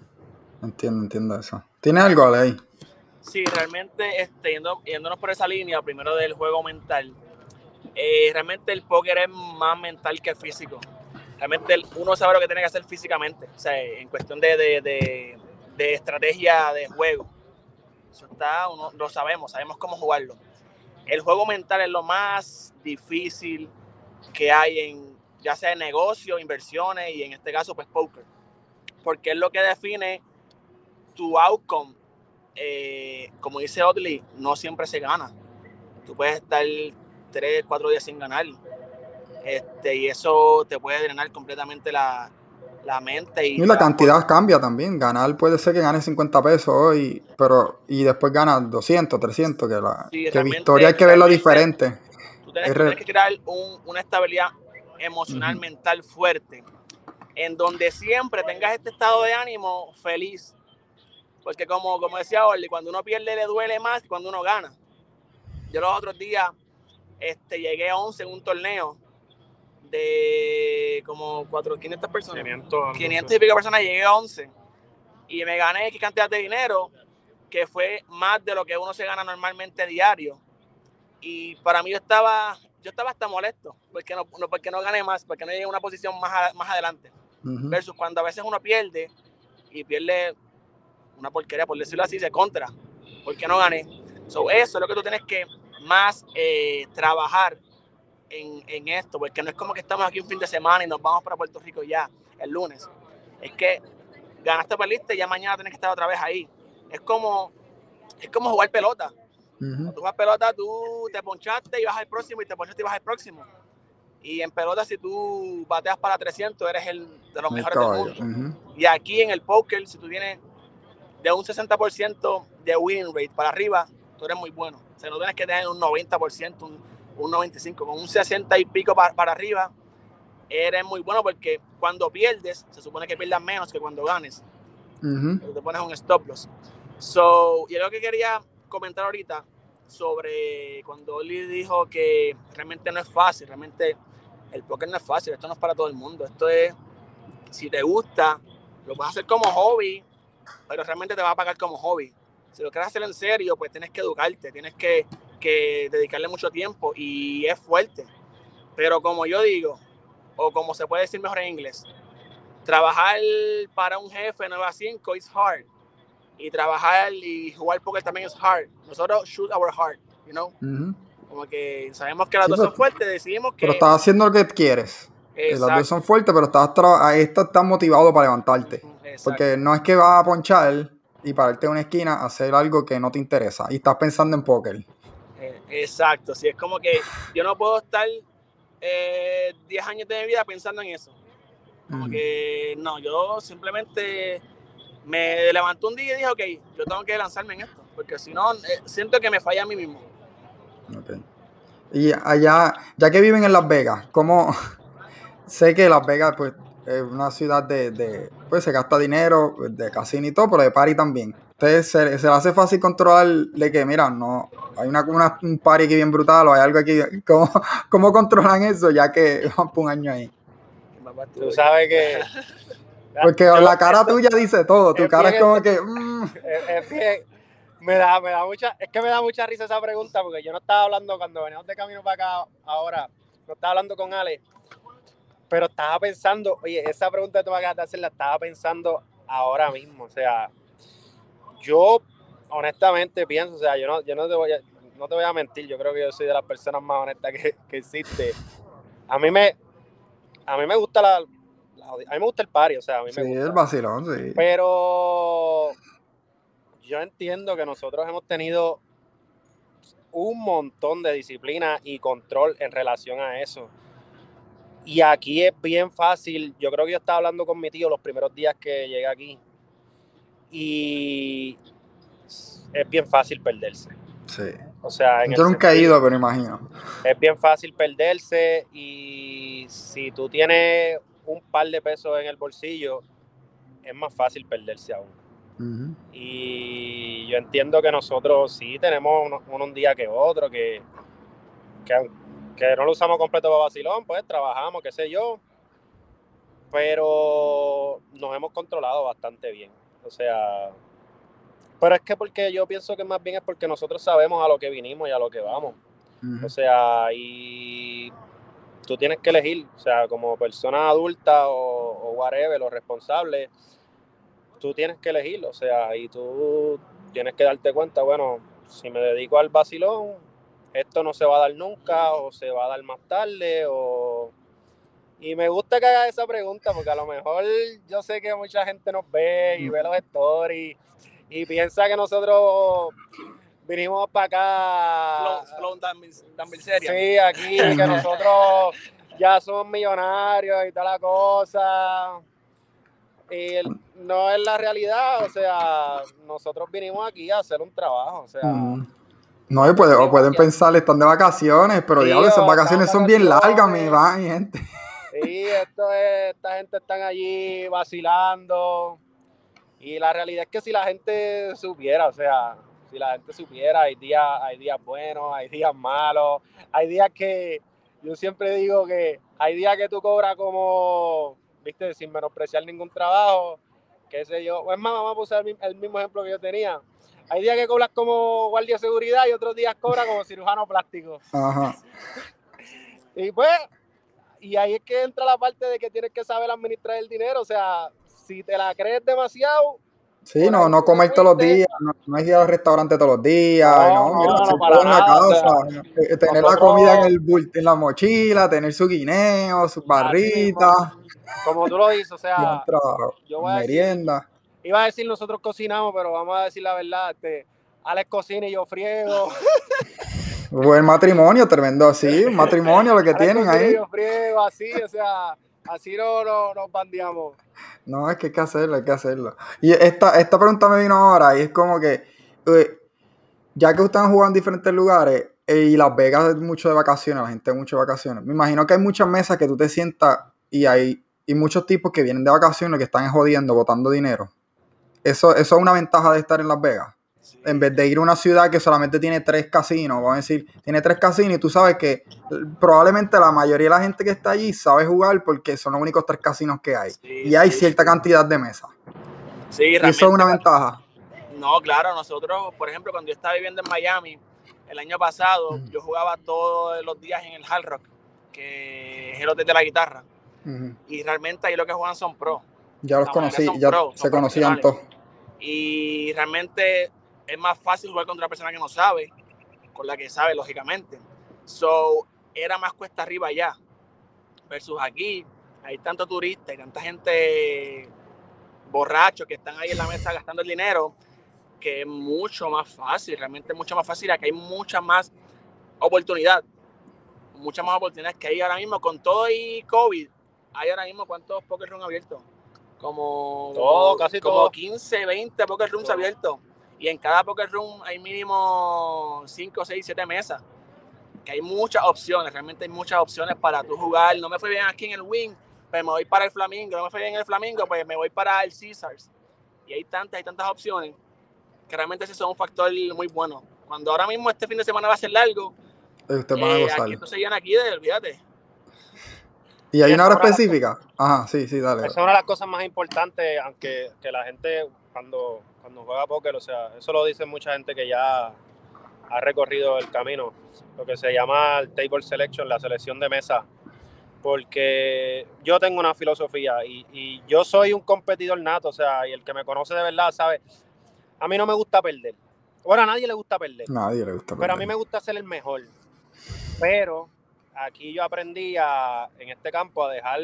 Entiendo, entiendo eso. ¿Tienes algo, Ale, ahí? Sí, realmente este, yendo- yéndonos por esa línea, primero del juego mental, eh, realmente el póker es más mental que físico. Realmente uno sabe lo que tiene que hacer físicamente, o sea, en cuestión de, de- de- estrategia de juego. Eso está, uno, lo sabemos, sabemos cómo jugarlo. El juego mental es lo más difícil que hay en, ya sea en negocio, inversiones y en este caso, pues póker. Porque es lo que define tu outcome eh, como dice Otley, no siempre se gana. Tú puedes estar tres, cuatro días sin ganar. Este, y eso te puede drenar completamente la, la mente. Y, Y la cantidad cambia también. Ganar puede ser que gane 50 pesos hoy, pero y después gana 200, 300, que la Sí, que victoria hay que verlo diferente. Tú tienes, tú que crear un- una estabilidad emocional, mental fuerte, en donde siempre tengas este estado de ánimo feliz. Porque como, como decía Orly, cuando uno pierde le duele más que cuando uno gana. Yo los otros días este, llegué a 11 en un torneo de como 4, 500 personas. 500, 500 y pico personas, llegué a 11 y me gané X cantidad de dinero que fue más de lo que uno se gana normalmente diario. Y para mí yo estaba, yo estaba hasta molesto porque no, no, porque no gané más, porque no llegué a una posición más, a- más adelante. Versus cuando a veces uno pierde y pierde una porquería, por decirlo así, de contra, porque no gané. So, eso es lo que tú tienes que más eh, trabajar en, en esto, porque no es como que estamos aquí un fin de semana y nos vamos para Puerto Rico ya el lunes. Es que ganaste, perdiste y ya mañana tienes que estar otra vez ahí. Es como, es como jugar pelota. Ujú. Cuando tú juegas pelota, tú te ponchaste y vas al próximo y te ponchaste y vas al próximo. Y en pelota, si tú bateas para 300, eres el de los mejores del mundo. Ujú. Y aquí en el póker, si tú tienes de un 60% de winning rate para arriba, tú eres muy bueno. O sea, no tienes que tener un 90%, un, un 95%, con un 60 y pico para, para arriba, eres muy bueno porque cuando pierdes, se supone que pierdas menos que cuando ganes. Te pones un stop loss. So, y algo que quería comentar ahorita sobre cuando Oli dijo que realmente no es fácil, realmente el póker no es fácil, esto no es para todo el mundo, esto es, si te gusta, lo puedes hacer como hobby, pero realmente te va a pagar como hobby. Si lo quieres hacer en serio, pues tienes que educarte, tienes que, que dedicarle mucho tiempo y es fuerte. Pero como yo digo, o como se puede decir mejor en inglés, trabajar para un jefe 9 a 5 is hard. Y trabajar y jugar póker también es hard. Nosotros shoot our heart, you know? Ujú. Como que sabemos que las Sí, dos pero- son fuertes, decidimos que... Pero estás haciendo lo que quieres. Eh, Las dos Exacto, son fuertes, pero estás, estás, estás motivado para levantarte. exacto. Porque no es que vas a ponchar y pararte en una esquina a hacer algo que no te interesa y estás pensando en póker. Eh, Exacto, sí, es como que yo no puedo estar eh, 10 años de mi vida pensando en eso. Como Ujú. que no, yo simplemente me levanté un día y dije, ok, yo tengo que lanzarme en esto, porque si no, eh, siento que me falla a mí mismo. Ok. Y allá, ya que viven en Las Vegas, ¿cómo? sé que Las Vegas, pues, es una ciudad de, de- pues, se gasta dinero, de casino y todo, pero de party también. Ustedes se, se le hace fácil controlar de que, mira, no, hay una, una, un party aquí bien brutal o hay algo aquí. ¿Cómo, cómo controlan eso ya que van por un año ahí? Tú sabes que. Porque la cara tuya dice todo. Tu cara es como que. Mm. Es, es bien. Me da, me da mucha, es que me da mucha risa esa pregunta porque yo no estaba hablando cuando veníamos de camino para acá ahora, no estaba hablando con Ale, pero estaba pensando, oye, esa pregunta que tú me acabas de hacer la estaba pensando ahora mismo, o sea, yo honestamente pienso, o sea, yo no, yo no te voy a, no te voy a mentir, yo creo que yo soy de las personas más honestas que, que existe. A mí me, a mí me gusta la, la- a mí me gusta el party, o sea, a mí me Sí, gusta. el vacilón, sí. Pero yo entiendo que nosotros hemos tenido un montón de disciplina y control en relación a eso. Y aquí es bien fácil. Yo creo que yo estaba hablando con mi tío los primeros días que llegué aquí. Y es bien fácil perderse. sí. O sea, en Yo nunca he ido, pero imagino. es bien fácil perderse y si tú tienes un par de pesos en el bolsillo, es más fácil perderse aún. Ujú. Y yo entiendo que nosotros sí tenemos uno- uno un día que otro, que, que, que no lo usamos completo para vacilón, pues trabajamos, qué sé yo. Pero nos hemos controlado bastante bien. O sea, pero es que porque yo pienso que más bien es porque nosotros sabemos a lo que vinimos y a lo que vamos. O sea, y tú tienes que elegir, o sea, como persona adulta o, o whatever, o responsable, tú tienes que elegir, o sea, y tú tienes que darte cuenta, bueno, si me dedico al vacilón, esto no se va a dar nunca, o se va a dar más tarde, o... Y me gusta que hagas esa pregunta, porque a lo mejor yo sé que mucha gente nos ve y ve los stories y piensa que nosotros vinimos para acá... Flow, flow seria. Sí, aquí que nosotros ya somos millonarios y toda la cosa. Y el- no es la realidad, o sea, nosotros vinimos aquí a hacer un trabajo, o sea, Ujú. No, y puede- o pueden pensar, están de vacaciones, pero Sí, diablo, esas vacaciones son bien largas, mi, va, mi gente. Sí, esto es, esta gente están allí vacilando. Y la realidad es que si la gente supiera, o sea, si la gente supiera, hay días, hay días buenos, hay días malos, hay días que yo siempre digo que hay días que tú cobras como, viste, sin menospreciar ningún trabajo, qué sé yo. Es más, vamos a usar el mi- el mismo ejemplo que yo tenía. Hay días que cobras como guardia de seguridad y otros días cobras como cirujano plástico. Ajá. Y pues, y ahí es que entra la parte de que tienes que saber administrar el dinero. O sea, si te la crees demasiado, Sí, no, no comer todos los días, no, no ir al restaurante todos los días, No, no, mira, no, para o sea, tener la comida en, el en la mochila, tener su guineo, sus barritas, como tú lo dices, o sea, yo voy a decir- merienda. iba a decir nosotros cocinamos, pero vamos a decir la verdad, este, Alex cocina y yo friego. Buen matrimonio, tremendo así, matrimonio lo que tienen ahí. friego, así, o sea, así no, no, nos bandeamos. No, es que hay que hacerlo, hay que hacerlo. Y esta, esta pregunta me vino ahora y es como que, eh, ya que ustedes han jugado en diferentes lugares eh, y Las Vegas es mucho de vacaciones, la gente mucho de vacaciones, me imagino que hay muchas mesas que tú te sientas y hay y muchos tipos que vienen de vacaciones que están jodiendo, botando dinero. Eso, eso es una ventaja de estar en Las Vegas. En vez de ir a una ciudad que solamente tiene tres casinos, vamos a decir, tiene tres casinos y tú sabes que probablemente la mayoría de la gente que está allí sabe jugar porque son los únicos tres casinos que hay. Sí, Y hay sí, cierta sí. cantidad de mesas. Sí, Y eso es una ventaja. No, claro, nosotros, por ejemplo, cuando yo estaba viviendo en Miami, el año pasado, yo jugaba todos los días en el Hard Rock, que es el hotel de la guitarra. Y realmente ahí lo que juegan son pro. Ya los La conocí, ya pro, se conocían todos. Y realmente es más fácil jugar contra una persona que no sabe, con la que sabe, lógicamente. So, era más cuesta arriba allá. Versus aquí, hay tanto turista y tanta gente borracho que están ahí en la mesa gastando el dinero, que es mucho más fácil, realmente es mucho más fácil. Aquí hay mucha más oportunidad, muchas más oportunidades que hay ahora mismo con todo y COVID. Hay ahora mismo cuántos poker rooms abiertos? Como, Todo, casi como todo. 15, 20 poker rooms Todo. abiertos. Y en cada poker room hay mínimo 5, 6, 7 mesas. Que hay muchas opciones, realmente hay muchas opciones para tú jugar. No me fue bien aquí en el Wing, pues me voy para el Flamingo. No me fue bien en el Flamingo, pues me voy para el Caesars. Y hay tantas, hay tantas opciones que realmente ese es un factor muy bueno. Cuando ahora mismo este fin de semana va a ser largo, Eh, Ustedes van a eh, gozar. aquí entonces llegan aquí, de, olvídate. ¿Y hay una hora específica? Ajá, sí, sí, dale. Esa es una de las cosas más importantes, aunque que la gente cuando, cuando juega póker, o sea, eso lo dice mucha gente que ya ha recorrido el camino, lo que se llama el table selection, la selección de mesa, porque yo tengo una filosofía y, y yo soy un competidor nato, o sea, y el que me conoce de verdad sabe, a mí no me gusta perder. Bueno, a nadie le gusta perder. Nadie le gusta. Pero a mí perder. me gusta ser el mejor. Pero aquí yo aprendí a, en este campo a dejar.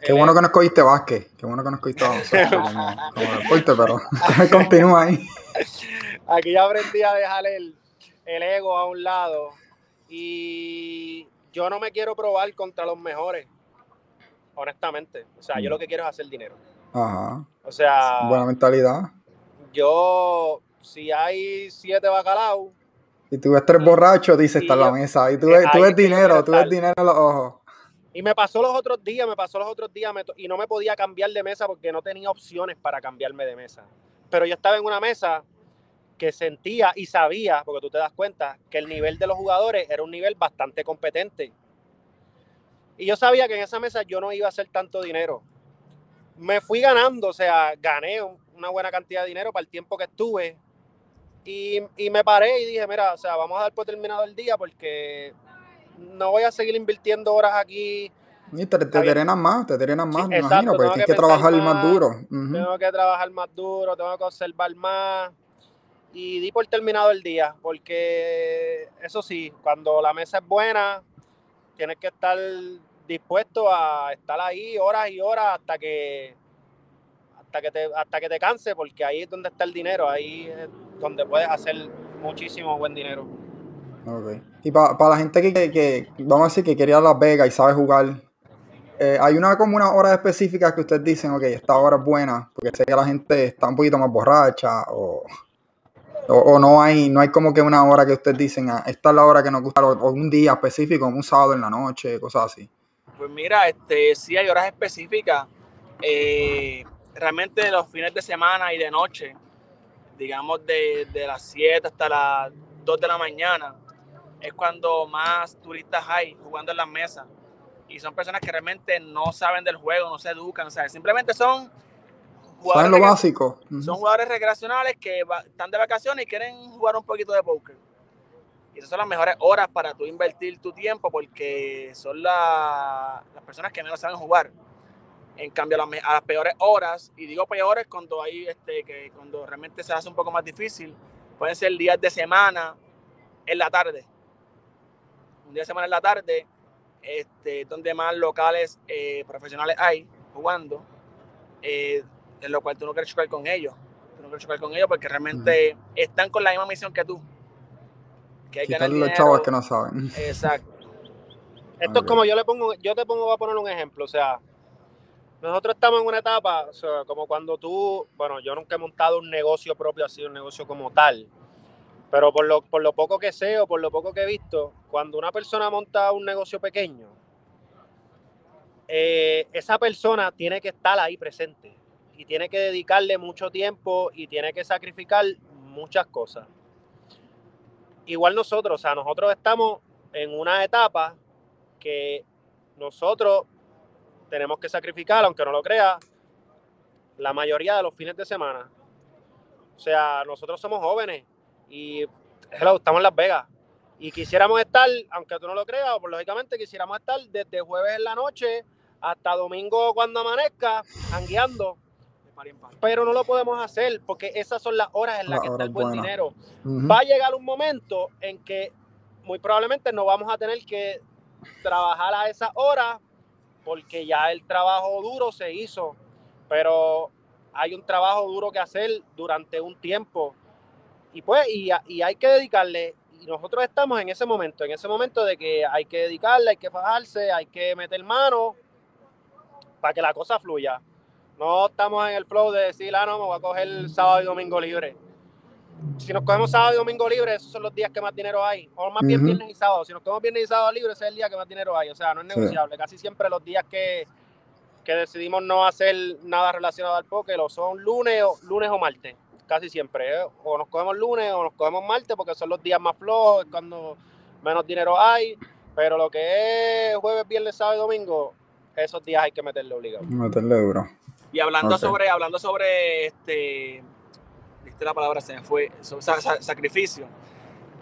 Qué bueno que no escogiste básquet. Qué bueno que no escogiste baloncesto como, como deporte, pero continúa ahí. Aquí yo aprendí a dejar el, el ego a un lado. Y yo no me quiero probar contra los mejores. Honestamente. O sea, yo Mm. lo que quiero es hacer dinero. Ajá. O sea, Buena mentalidad. yo, si hay siete bacalaos, Y tú ves tres borrachos, dices, está en la mesa. Y tú eh, ves, tú ves dinero, tú ves dinero en los ojos. Y me pasó los otros días, me pasó los otros días y no me podía cambiar de mesa porque no tenía opciones para cambiarme de mesa. Pero yo estaba en una mesa que sentía y sabía, porque tú te das cuenta, que el nivel de los jugadores era un nivel bastante competente. Y yo sabía que en esa mesa yo no iba a hacer tanto dinero. Me fui ganando, o sea, gané un- una buena cantidad de dinero para el tiempo que estuve. Y, y me paré y dije, mira, o sea, vamos a dar por terminado el día porque no voy a seguir invirtiendo horas aquí Y te, te drenan más, te drenan más, Sí, me exacto, imagino, porque tienes que que trabajar más más, duro. Tengo que trabajar más duro, tengo que observar más. Y di por terminado el día, porque eso sí, cuando la mesa es buena, tienes que estar dispuesto a estar ahí horas y horas hasta que hasta que te, hasta que te canse, porque ahí es donde está el dinero, ahí es donde puedes hacer muchísimo buen dinero. Ok. Y para la gente que, que- vamos a decir, que quería Las Vegas y sabe jugar, eh, hay una como una hora específica que ustedes dicen, ok, esta hora es buena, porque sé que la gente está un poquito más borracha, o, o, no hay no hay como que una hora que ustedes dicen, ah, esta es la hora que nos gusta, o, o un día específico, un sábado en la noche, cosas así. Pues mira, este, sí hay horas específicas. Eh, realmente los fines de semana y de noche, digamos de, de las 7 hasta las 2 de la mañana, es cuando más turistas hay jugando en las mesas. Y son personas que realmente no saben del juego, no se educan, sea, simplemente son ¿Saben jugadores, lo básico? Son jugadores recreacionales que va- están de vacaciones y quieren jugar un poquito de póker. Y esas son las mejores horas para tú invertir tu tiempo porque son la- las personas que menos saben jugar. En cambio, a las, me- a las peores horas, y digo peores cuando hay este, que cuando realmente se hace un poco más difícil, pueden ser días de semana en la tarde. Un día de semana en la tarde, este, donde más locales eh, profesionales hay jugando, eh, en lo cual tú no quieres chocar con ellos. Tú no quieres chocar con ellos porque realmente están con la misma misión que tú. Que hay ganar los chavos que no saben. Exacto. Esto es como yo le pongo, yo te pongo, voy a poner un ejemplo, o sea, nosotros estamos en una etapa, o sea, como cuando tú, bueno, yo nunca he montado un negocio propio así, un negocio como tal, pero por lo, por lo poco que sé o por lo poco que he visto, cuando una persona monta un negocio pequeño, eh, esa persona tiene que estar ahí presente y tiene que dedicarle mucho tiempo y tiene que sacrificar muchas cosas. Igual nosotros, o sea, nosotros estamos en una etapa que nosotros tenemos que sacrificar, aunque no lo crea, la mayoría de los fines de semana. O sea, nosotros somos jóvenes y hello, estamos en Las Vegas. Y quisiéramos estar, aunque tú no lo creas, por lógicamente quisiéramos estar desde jueves en la noche hasta domingo cuando amanezca, par. Pero no lo podemos hacer porque esas son las horas en las que está horas el buen dinero. Va a llegar un momento en que muy probablemente no vamos a tener que trabajar a esa hora porque ya el trabajo duro se hizo, pero hay un trabajo duro que hacer durante un tiempo y pues y, y hay que dedicarle y nosotros estamos en ese momento, en ese momento de que hay que dedicarle, hay que fajarse, hay que meter mano para que la cosa fluya. No estamos en el flow de decir, ah, no, me voy a coger el sábado y domingo libre si nos cogemos sábado y domingo libre, esos son los días que más dinero hay. O más bien viernes y sábado. Si nos cogemos viernes y sábado libre, ese es el día que más dinero hay. O sea, no es Sí. negociable. Casi siempre los días que, que decidimos no hacer nada relacionado al póker o son lunes o, lunes o martes. Casi siempre. ¿eh? O nos cogemos lunes o nos cogemos martes porque son los días más flojos, es cuando menos dinero hay. Pero lo que es jueves, viernes, sábado y domingo, esos días hay que meterle obligado. Meterle duro. Y hablando sobre, hablando sobre este, viste la palabra, se me fue, so- sa- sa- sacrificio.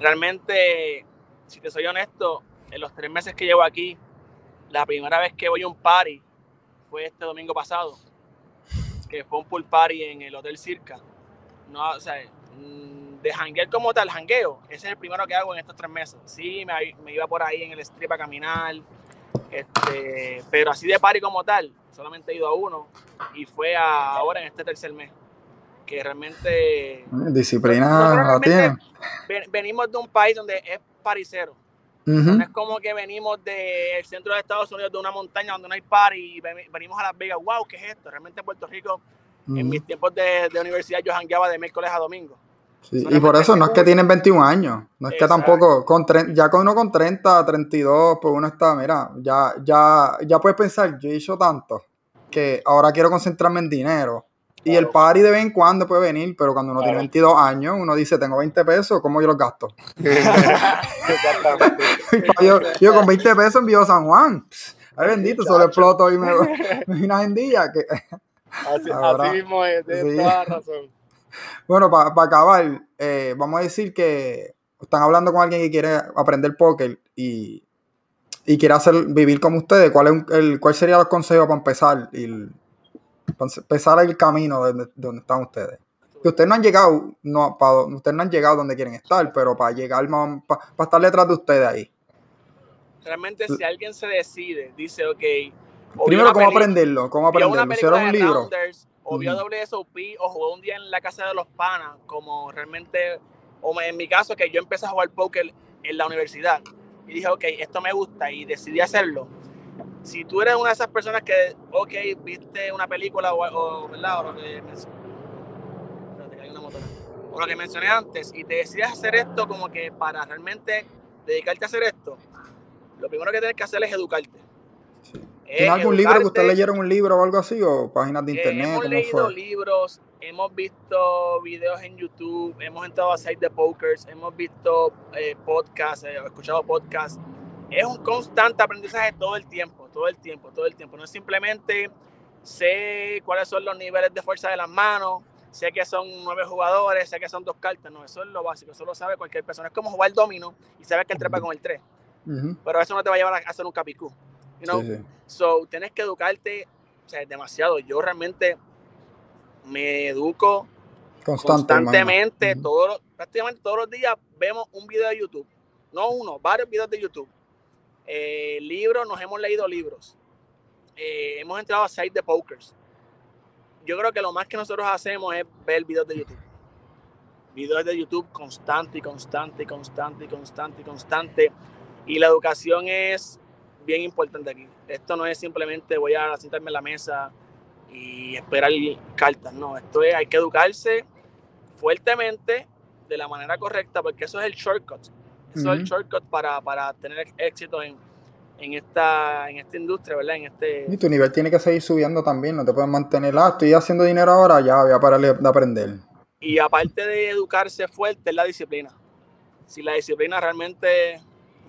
Realmente, si te soy honesto, en los tres meses que llevo aquí, la primera vez que voy a un party fue este domingo pasado, que fue un pool party en el Hotel Circa. No, o sea, mm, de janguear como tal, jangueo, ese es el primero que hago en estos tres meses. Sí, me, me iba por ahí en el strip a caminar, este, pero así de party como tal, solamente he ido a uno y fue a- ahora en este tercer mes. Que realmente Disciplina realmente tiene. ven- venimos de un país donde es paricero. Ujú. No es como que venimos del centro de Estados Unidos, de una montaña donde no hay party y ven- venimos a Las Vegas. ¡Wow! ¿Qué es esto? Realmente Puerto Rico, en mis tiempos de, de universidad, yo jangueaba de miércoles a domingo. Sí, Y por eso no es que tienen 21 años, no es que tampoco, con tre- ya con uno con 30, 32, pues uno está, mira, ya, ya, ya puedes pensar, yo he hecho tanto, que ahora quiero concentrarme en dinero. Y el Claro. party de vez en cuando puede venir, pero cuando uno tiene Claro. 22 años, uno dice, tengo 20 pesos, ¿cómo yo los gasto? Exactamente. yo, yo con 20 pesos envío a San Juan. Ay, bendito, solo exploto y me, me una agendilla. Que, Así, Ahora, así mismo es, tienes sí. toda la razón. Bueno, para acabar, eh, vamos a decir que están hablando con alguien que quiere aprender póker y, y quiere hacer vivir como ustedes. ¿Cuál, es un- el, ¿Cuál sería los consejos para empezar, el, para empezar el camino de donde, donde están ustedes? Que ustedes no han llegado, no, para, ustedes no han llegado donde quieren estar, pero para llegar, más- para, para estar detrás de ustedes ahí. Realmente, si alguien se decide, dice, ok. Primero, ¿cómo aprenderlo? ¿Cómo aprenderlo? ¿Hicieron un libro? Rounders, o vio Ujú. WSOP, o jugó un día en la casa de los panas, como realmente, o en mi caso, que yo empecé a jugar póker en la universidad, y dije, ok, esto me gusta, y decidí hacerlo. Si tú eres una de esas personas que, ok, viste una película, o, o, ¿verdad? O lo que men- Espérate, que hay una motora. O lo que mencioné antes, y te decides hacer esto como que para realmente dedicarte a hacer esto, lo primero que tienes que hacer es educarte. Es ¿Tiene algún libro que ustedes leyeron un libro o algo así? ¿O páginas de Eh, internet? hemos ¿Cómo leído fue? libros, hemos visto videos en YouTube, hemos entrado a Site de Pokers, hemos visto eh, podcasts, eh, escuchado podcasts. Es un constante aprendizaje todo el tiempo, todo el tiempo, todo el tiempo. No es simplemente sé cuáles son los niveles de fuerza de las manos, sé que son nueve jugadores, sé que son dos cartas. No, eso es lo básico, eso lo sabe cualquier persona. Es como jugar domino y sabes que el trepa con el 3, Ujú. pero eso no te va a llevar a hacer un capicú. You know? Sí, sí. So, tienes que educarte, o sea, demasiado. Yo realmente me educo Constante, constantemente, todos los- prácticamente todos los días vemos un video de YouTube. No uno, varios videos de YouTube. Eh, libros, nos hemos leído libros. Eh, hemos entrado a site de pokers. Yo creo que lo más que nosotros hacemos es ver videos de YouTube. Videos de YouTube constante y constante y constante y constante y constante. Y la educación es bien importante aquí. Esto no es simplemente voy a sentarme en la mesa y esperar cartas. No, esto es, hay que educarse fuertemente de la manera correcta porque eso es el shortcut. Eso es el shortcut para, para tener éxito en, en, esta, en esta industria, ¿verdad? En este, Y tu nivel tiene que seguir subiendo también, no te puedes mantener, ah, estoy haciendo dinero ahora, ya voy a parar de aprender. Y aparte de educarse fuerte, es la disciplina. Si la disciplina realmente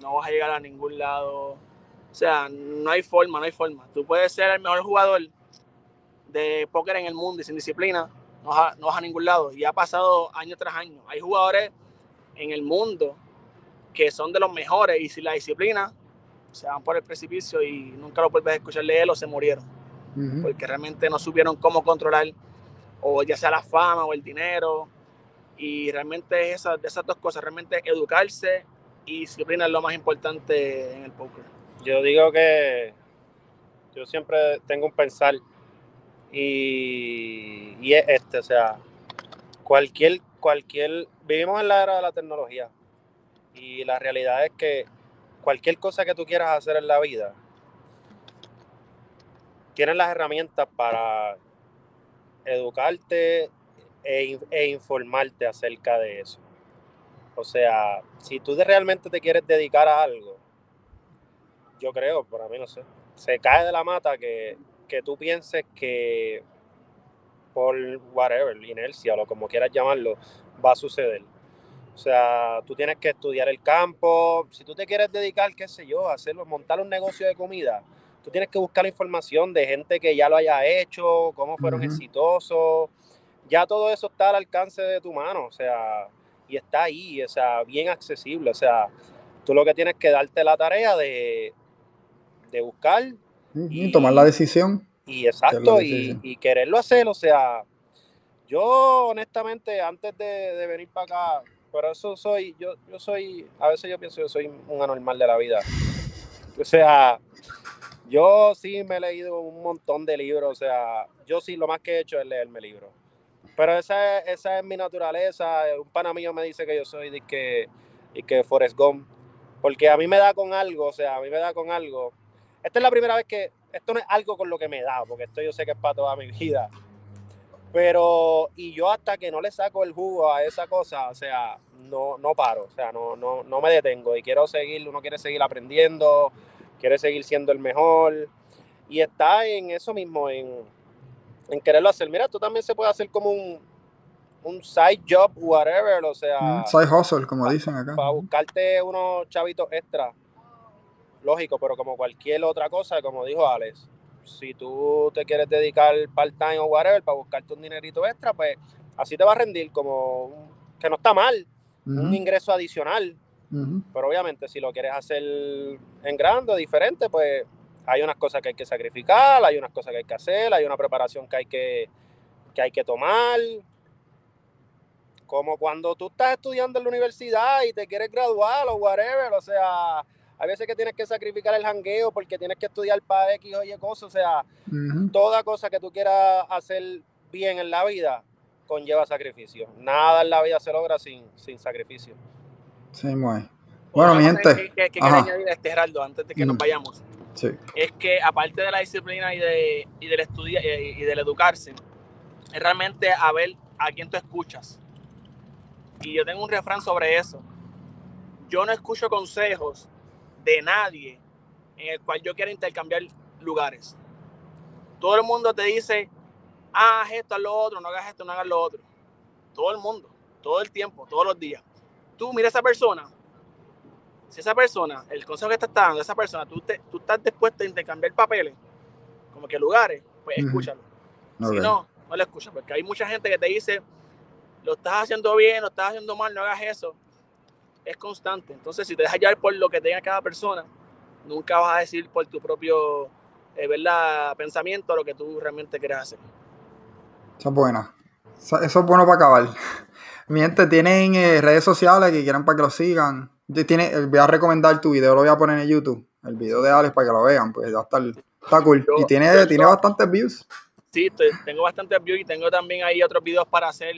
no vas a llegar a ningún lado. O sea, no hay forma, no hay forma. Tú puedes ser el mejor jugador de póker en el mundo y sin disciplina, no vas a, no vas a ningún lado. Y ha pasado año tras año. Hay jugadores en el mundo que son de los mejores y sin la disciplina se van por el precipicio y nunca lo vuelves a escuchar de él o se murieron porque realmente no supieron cómo controlar o ya sea la fama o el dinero. Y realmente es esas, de esas dos cosas, realmente educarse y disciplina es lo más importante en el póker. Yo digo que yo siempre tengo un pensar y, y es este, o sea, cualquier, cualquier, vivimos en la era de la tecnología y la realidad es que cualquier cosa que tú quieras hacer en la vida, tienes las herramientas para educarte e, e informarte acerca de eso. O sea, si tú realmente te quieres dedicar a algo, yo creo, para mí no sé, se cae de la mata que, que tú pienses que por whatever, inercia o como quieras llamarlo, va a suceder. O sea, tú tienes que estudiar el campo. Si tú te quieres dedicar, qué sé yo, a hacerlo, montar un negocio de comida, tú tienes que buscar la información de gente que ya lo haya hecho, cómo fueron exitosos. Ya todo eso está al alcance de tu mano, o sea, y está ahí, o sea, bien accesible. O sea, tú lo que tienes que darte la tarea de, de buscar. Y, tomar la decisión. Y exacto, y, quererlo hacer, o sea, yo honestamente antes de venir para acá, pero eso soy, yo, yo soy, a veces yo pienso que soy un anormal de la vida. O sea, yo sí me he leído un montón de libros, o sea, yo sí lo más que he hecho es leerme libros. Pero esa, esa es mi naturaleza. Un pana mío me dice que yo soy de que, y que Forrest Gump. Porque a mí me da con algo, o sea, a mí me da con algo. Esta es la primera vez que, esto no es algo con lo que me da, porque esto yo sé que es para toda mi vida. Pero, y yo hasta que no le saco el jugo a esa cosa, o sea, no, no paro, o sea, no, no, no me detengo y quiero seguir, uno quiere seguir aprendiendo, quiere seguir siendo el mejor y está en eso mismo, en, en quererlo hacer. Mira, tú también se puede hacer como un, un side job, whatever, o sea. Un side hustle, como dicen acá. Para buscarte unos chavitos extra. Lógico, pero como cualquier otra cosa, como dijo Alex, si tú te quieres dedicar part-time o whatever para buscarte un dinerito extra, pues así te va a rendir como que no está mal, un ingreso adicional. Pero obviamente si lo quieres hacer en grande, diferente, pues hay unas cosas que hay que sacrificar, hay unas cosas que hay que hacer, hay una preparación que hay que, que, hay que tomar. Como cuando tú estás estudiando en la universidad y te quieres graduar o whatever, o sea, hay veces que tienes que sacrificar el jangueo porque tienes que estudiar para X o Y cosas. O sea, toda cosa que tú quieras hacer bien en la vida conlleva sacrificio. Nada en la vida se logra sin, sin sacrificio. Sí, muy. Bueno, mi gente. Que, que, añadir este Geraldo antes de que nos vayamos. Sí. Es que aparte de la disciplina y, de, y del estudio y, del educarse, es realmente a ver a quién tú escuchas. Y yo tengo un refrán sobre eso. Yo no escucho consejos de nadie en el cual yo quiera intercambiar lugares. Todo el mundo te dice, haz esto, haz lo otro, no hagas esto, no hagas lo otro. Todo el mundo, todo el tiempo, todos los días. Tú mira a esa persona. Si esa persona, el consejo que te está dando esa persona, tú, te, tú estás dispuesto a intercambiar papeles, como que lugares, pues escúchalo. Si no, no lo escuchas, porque hay mucha gente que te dice, lo estás haciendo bien, lo estás haciendo mal, no hagas eso es constante. Entonces, si te dejas llevar por lo que tenga cada persona, nunca vas a decir por tu propio eh, ¿verdad? pensamiento lo que tú realmente quieres hacer. Eso es bueno. Eso es bueno para acabar. Mi gente, tienen eh, redes sociales que quieran para que lo sigan. Tiene, eh, voy a recomendar tu video, lo voy a poner en YouTube. El video de Alex para que lo vean, pues va a estar, está cool. y tiene, tiene bastantes views. Sí, tengo bastantes views y tengo también ahí otros videos para hacer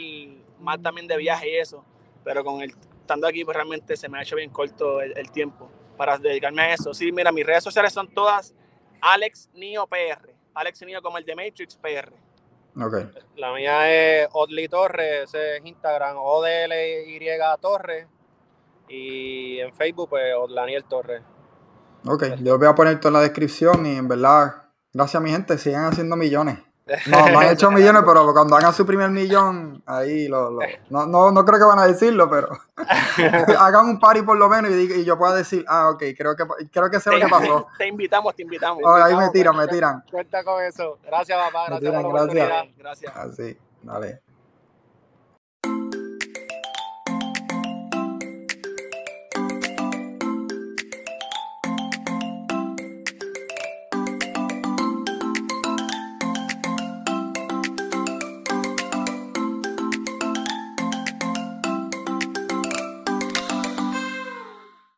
más también de viaje y eso. Pero con el estando aquí, pues realmente se me ha hecho bien corto el, tiempo para dedicarme a eso. Sí, mira, mis redes sociales son todas Alex Nio PR. Alex Nio como el de Matrix PR. Okay. La mía es Odli Torres, ese es Instagram, ODLY Torres. Y en Facebook, pues Odlaniel Torres. Ok, yo voy a poner todo en la descripción y en verdad, gracias a mi gente, sigan haciendo millones. No, no han hecho millones, pero cuando hagan su primer millón, ahí lo, lo no, no, no, creo que van a decirlo, pero hagan un party por lo menos y, y, yo pueda decir, ah, ok, creo que, creo que sé lo que pasó. Te invitamos, te invitamos. ahí me tiran, me tiran. Cuenta con eso. Gracias, papá. Gracias tiran, por la gracias. Gracias. Así, dale.